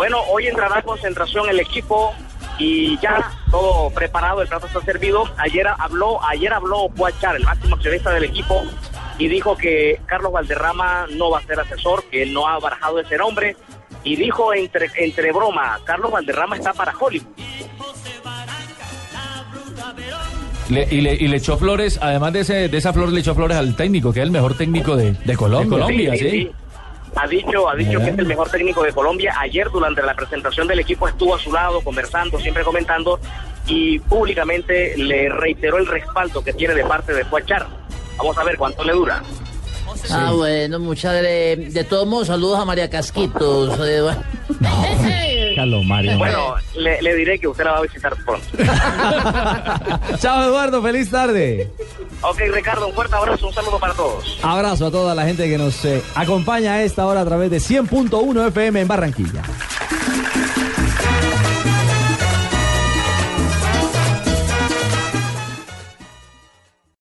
Bueno, hoy entrará a concentración el equipo y ya todo preparado, el plato está servido. Ayer habló, ayer habló Poachar, el máximo accionista del equipo, y dijo que Carlos Valderrama no va a ser asesor, que no ha barajado ese nombre, y dijo entre, entre broma, Carlos Valderrama está para Hollywood. Le- y, le, y le echó flores, además de, ese, de esa flor, le echó flores al técnico, que es el mejor técnico de, de Colombia. De Colombia, sí. Ha dicho, ha dicho que es el mejor técnico de Colombia. Ayer durante la presentación del equipo estuvo a su lado conversando, siempre comentando y públicamente le reiteró el respaldo que tiene de parte de Poachar. Vamos a ver cuánto le dura. Ah, bueno, muchas de, de todos modos, saludos a María Casquitos. eh. Carlos Mario. Bueno, le, le diré que usted la va a visitar pronto. Chao, Eduardo. Feliz tarde. Ok, Ricardo, un fuerte abrazo, un saludo para todos. Abrazo a toda la gente que nos eh, acompaña a esta hora a través de 100.1 FM en Barranquilla.